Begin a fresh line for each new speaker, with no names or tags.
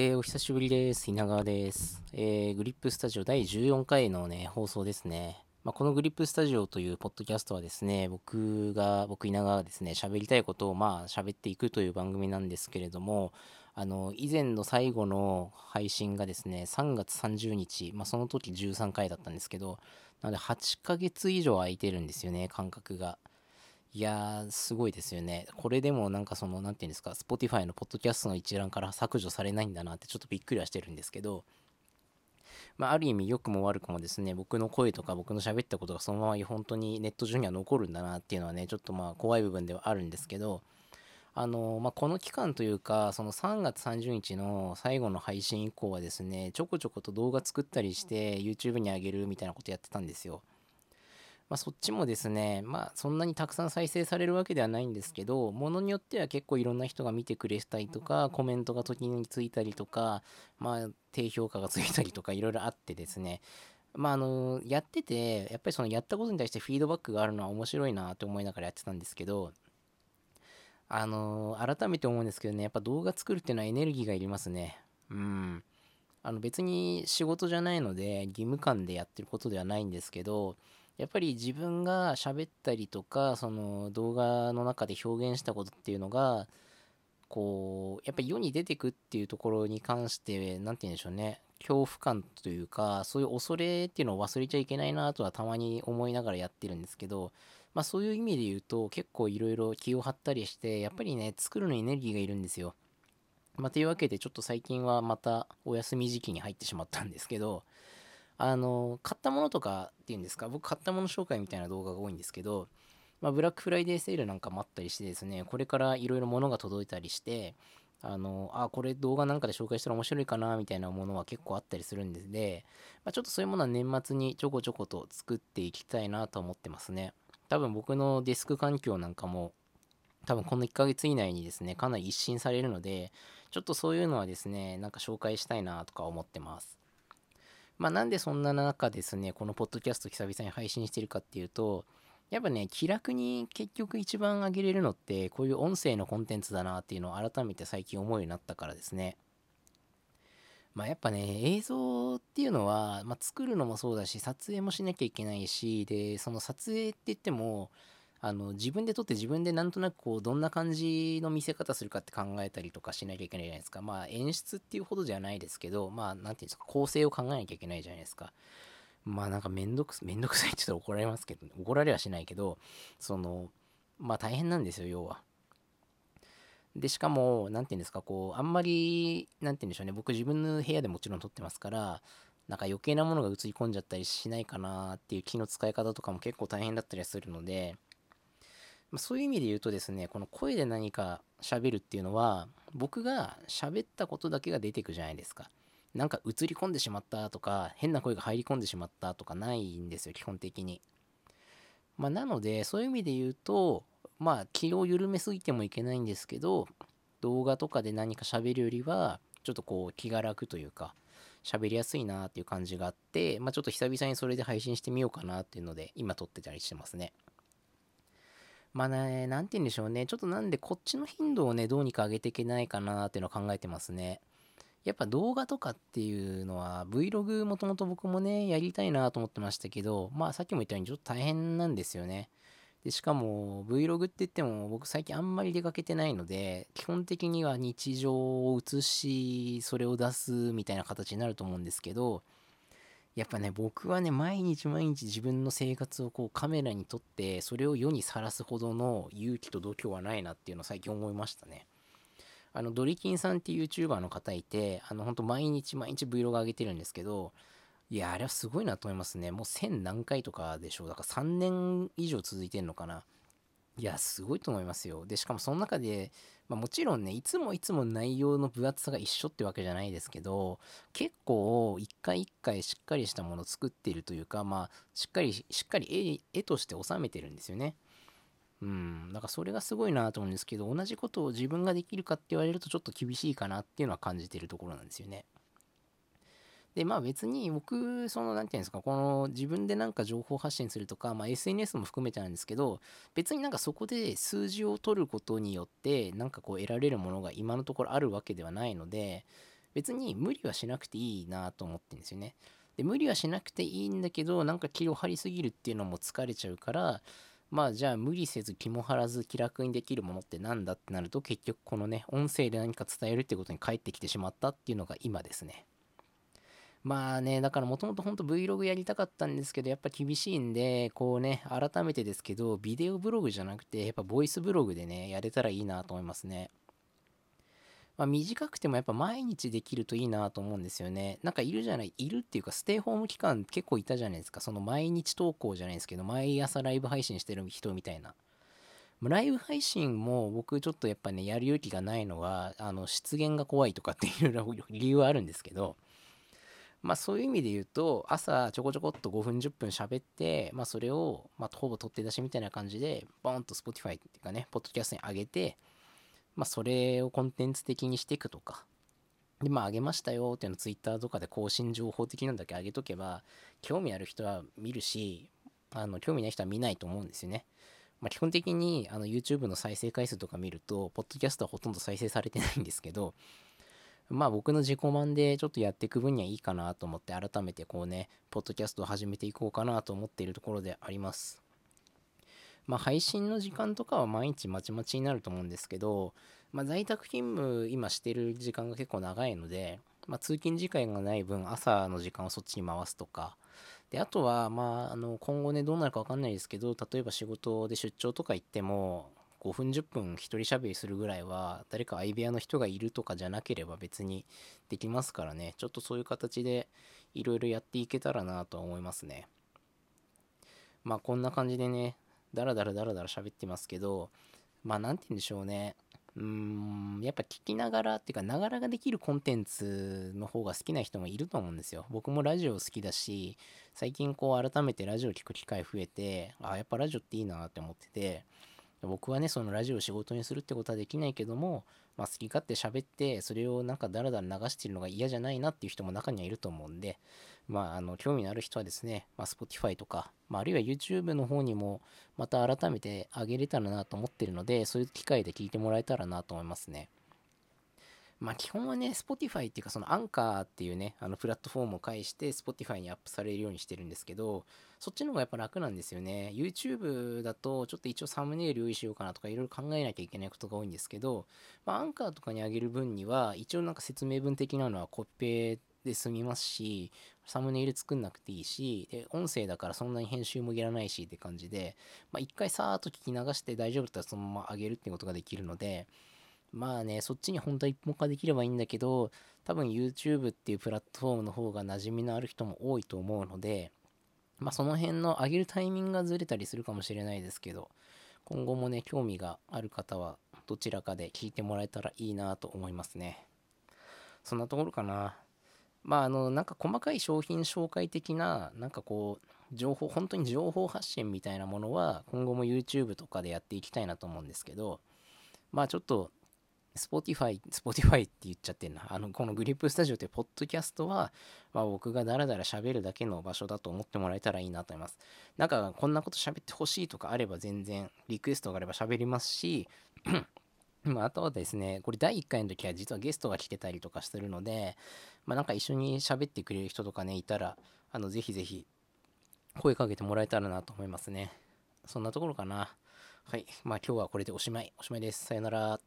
えー、お久しぶりです。稲川です。えー、グリップスタジオ第14回のね、放送ですね。まあ、このグリップスタジオというポッドキャストはですね、僕が、僕稲川がですね、喋りたいことをまあ喋っていくという番組なんですけれども、あの、以前の最後の配信がですね、3月30日、まあ、その時13回だったんですけど、なので8ヶ月以上空いてるんですよね、感覚が。いやー、すごいですよね。これでもなんかその、なんていうんですか、Spotify のポッドキャストの一覧から削除されないんだなってちょっとびっくりはしてるんですけど、まあ、ある意味良くも悪くもですね、僕の声とか僕の喋ったことがそのまま本当にネット上には残るんだなっていうのはね、ちょっとまあ怖い部分ではあるんですけど、あの、まあ、この期間というか、その3月30日の最後の配信以降はですね、ちょこちょこと動画作ったりして YouTube に上げるみたいなことやってたんですよ。まあ、そっちもですね、まあ、そんなにたくさん再生されるわけではないんですけど、ものによっては結構いろんな人が見てくれたりとか、コメントが時についたりとか、まあ、低評価がついたりとか、いろいろあってですね、まあ、あの、やってて、やっぱりそのやったことに対してフィードバックがあるのは面白いなと思いながらやってたんですけど、あの、改めて思うんですけどね、やっぱ動画作るっていうのはエネルギーがいりますね。うん。あの別に仕事じゃないので義務感でやってることではないんですけど、やっぱり自分が喋ったりとか、その動画の中で表現したことっていうのが、こう、やっぱり世に出てくっていうところに関して、何て言うんでしょうね、恐怖感というか、そういう恐れっていうのを忘れちゃいけないなとはたまに思いながらやってるんですけど、まあそういう意味で言うと結構いろいろ気を張ったりして、やっぱりね、作るのにエネルギーがいるんですよ。まあというわけでちょっと最近はまたお休み時期に入ってしまったんですけど、あの、買ったものとかっていうんですか、僕買ったもの紹介みたいな動画が多いんですけど、まあ、ブラックフライデーセールなんかもあったりしてですね、これからいろいろ物が届いたりして、あの、あ、これ動画なんかで紹介したら面白いかな、みたいなものは結構あったりするんですで、まあ、ちょっとそういうものは年末にちょこちょこと作っていきたいなと思ってますね。多分僕のデスク環境なんかも、多分この1ヶ月以内にですね、かなり一新されるので、ちょっとそういうのはですね、なんか紹介したいなとか思ってます。まあなんでそんな中ですね、このポッドキャスト久々に配信してるかっていうと、やっぱね、気楽に結局一番上げれるのって、こういう音声のコンテンツだなっていうのを改めて最近思うようになったからですね。まあやっぱね、映像っていうのは、まあ作るのもそうだし、撮影もしなきゃいけないし、で、その撮影って言っても、あの、自分で撮って自分でなんとなくこう、どんな感じの見せ方するかって考えたりとかしなきゃいけないじゃないですか。まあ、演出っていうほどじゃないですけど、まあ、なんていうんですか、構成を考えなきゃいけないじゃないですか。まあ、なんかめんどく、めんどくさいって言ったら怒られますけど、怒られはしないけど、その、まあ大変なんですよ、要は。で、しかも、なんていうんですか、こう、あんまり、なんていうんでしょうね、僕自分の部屋でもちろん撮ってますから、なんか余計なものが映り込んじゃったりしないかなっていう気の使い方とかも結構大変だったりするので、ま、そういう意味で言うとですね、この声で何か喋るっていうのは、僕が喋ったことだけが出てくじゃないですか。なんか映り込んでしまったとか、変な声が入り込んでしまったとかないんですよ、基本的に。まあ、なので、そういう意味で言うと、まあ、気を緩めすぎてもいけないんですけど、動画とかで何か喋るよりは、ちょっとこう、気が楽というか、喋りやすいなっていう感じがあって、まあ、ちょっと久々にそれで配信してみようかなっていうので、今撮ってたりしてますね。まあね、なんて言うんでしょうね。ちょっとなんでこっちの頻度をね、どうにか上げていけないかなっていうのを考えてますね。やっぱ動画とかっていうのは Vlog もともと僕もね、やりたいなと思ってましたけど、まあさっきも言ったようにちょっと大変なんですよね。で、しかも Vlog って言っても僕最近あんまり出かけてないので、基本的には日常を映し、それを出すみたいな形になると思うんですけど、やっぱね、僕はね、毎日毎日自分の生活をこうカメラに撮って、それを世にさらすほどの勇気と度胸はないなっていうのを最近思いましたね。あの、ドリキンさんっていう YouTuber の方いて、あの、ほんと毎日毎日 Vlog 上げてるんですけど、いや、あれはすごいなと思いますね。もう1000何回とかでしょう。だから3年以上続いてんのかな。いや、すごいと思いますよ。で、しかもその中で、まあ、もちろんね、いつもいつも内容の分厚さが一緒ってわけじゃないですけど、結構一回一回しっかりしたものを作ってるというか、まあ、しっかり、しっかり絵絵として収めてるんですよね。うん。だからそれがすごいなと思うんですけど、同じことを自分ができるかって言われるとちょっと厳しいかなっていうのは感じてるところなんですよね。で、まあ別に僕、その、なんていうんですか、この自分でなんか情報発信するとか、まあ SNS も含めてなんですけど、別になんかそこで数字を取ることによって、なんかこう得られるものが今のところあるわけではないので、別に無理はしなくていいなと思ってるんですよね。で、無理はしなくていいんだけど、なんか気を張りすぎるっていうのも疲れちゃうから、まあじゃあ無理せず気も張らず気楽にできるものって何だってなると結局このね音声で何か伝えるってことに返ってきてしまったっていうのが今ですねまあねだからもともとほんと Vlog やりたかったんですけどやっぱ厳しいんでこうね改めてですけどビデオブログじゃなくてやっぱボイスブログでねやれたらいいなと思いますねまあ、短くてもやっぱ毎日できるといいなと思うんですよね。なんかいるじゃない、いるっていうか、ステイホーム期間結構いたじゃないですか。その毎日投稿じゃないですけど、毎朝ライブ配信してる人みたいな。ライブ配信も僕ちょっとやっぱね、やる勇気がないのは、あの、出現が怖いとかっていう理由はあるんですけど、まあそういう意味で言うと、朝ちょこちょこっと5分10分喋って、まあそれを、まあほぼ取って出しみたいな感じで、ボーンと Spotify っていうかね、ポッドキャストに上げて、まあ、それをコンテンツ的にしていくとか、で、まあ、あげましたよっていうのを Twitter とかで更新情報的なのだけ上げとけば、興味ある人は見るし、あの、興味ない人は見ないと思うんですよね。まあ、基本的にあの YouTube の再生回数とか見ると、ポッドキャストはほとんど再生されてないんですけど、まあ僕の自己満でちょっとやっていく分にはいいかなと思って改めてこうね、ポッドキャストを始めていこうかなと思っているところであります。まあ、配信の時間とかは毎日まちまちになると思うんですけど、まあ、在宅勤務今してる時間が結構長いので、まあ、通勤時間がない分朝の時間をそっちに回すとかであとは、まあ、あの今後ねどうなるか分かんないですけど例えば仕事で出張とか行っても5分10分一人喋りするぐらいは誰か相部屋の人がいるとかじゃなければ別にできますからねちょっとそういう形でいろいろやっていけたらなとは思いますねまあこんな感じでねだらだらだらだら喋ってますけど、まあ、なんて言うんでしょうね。うーん、やっぱ聞きながらっていうか、ながらができるコンテンツの方が好きな人もいると思うんですよ。僕もラジオ好きだし、最近こう改めてラジオ聞く機会増えて、あ、やっぱラジオっていいなって思ってて、僕はね、そのラジオを仕事にするってことはできないけども、まあ、好き勝手喋って、それをなんかダラダラ流してるのが嫌じゃないなっていう人も中にはいると思うんで、まあ、あの、興味のある人はですね、まあ、Spotify とか、まあ、あるいは YouTube の方にも、また改めてあげれたらなと思ってるので、そういう機会で聞いてもらえたらなと思いますね。まあ基本はね、Spotify っていうかそのアンカーっていうね、あのプラットフォームを介して Spotify にアップされるようにしてるんですけど、そっちの方がやっぱ楽なんですよね。YouTube だとちょっと一応サムネイル用意しようかなとかいろいろ考えなきゃいけないことが多いんですけど、まあアンカーとかに上げる分には一応なんか説明文的なのはコピペで済みますし、サムネイル作んなくていいし、で、音声だからそんなに編集もいらないしって感じで、まあ一回さーっと聞き流して大丈夫だったらそのまま上げるってことができるので、まあね、そっちに本当は一本化できればいいんだけど、多分 YouTube っていうプラットフォームの方が馴染みのある人も多いと思うので、まあその辺の上げるタイミングがずれたりするかもしれないですけど、今後もね、興味がある方はどちらかで聞いてもらえたらいいなと思いますね。そんなところかな。まああの、なんか細かい商品紹介的な、なんかこう、情報、本当に情報発信みたいなものは今後も YouTube とかでやっていきたいなと思うんですけど、まあちょっと Spotify、Spotify って言っちゃってんな。あの、このグリップスタジオってポッドキャストは、まあ、僕がダラダラ喋るだけの場所だと思ってもらえたらいいなと思います。なんか、こんなこと喋ってほしいとかあれば全然、リクエストがあれば喋りますし、まあ、あとはですね、これ第1回の時は実はゲストが来てたりとかしてるので、まあ、なんか一緒に喋ってくれる人とかね、いたら、あの、ぜひぜひ、声かけてもらえたらなと思いますね。そんなところかな。はい。まあ今日はこれでおしまい。おしまいです。さよなら。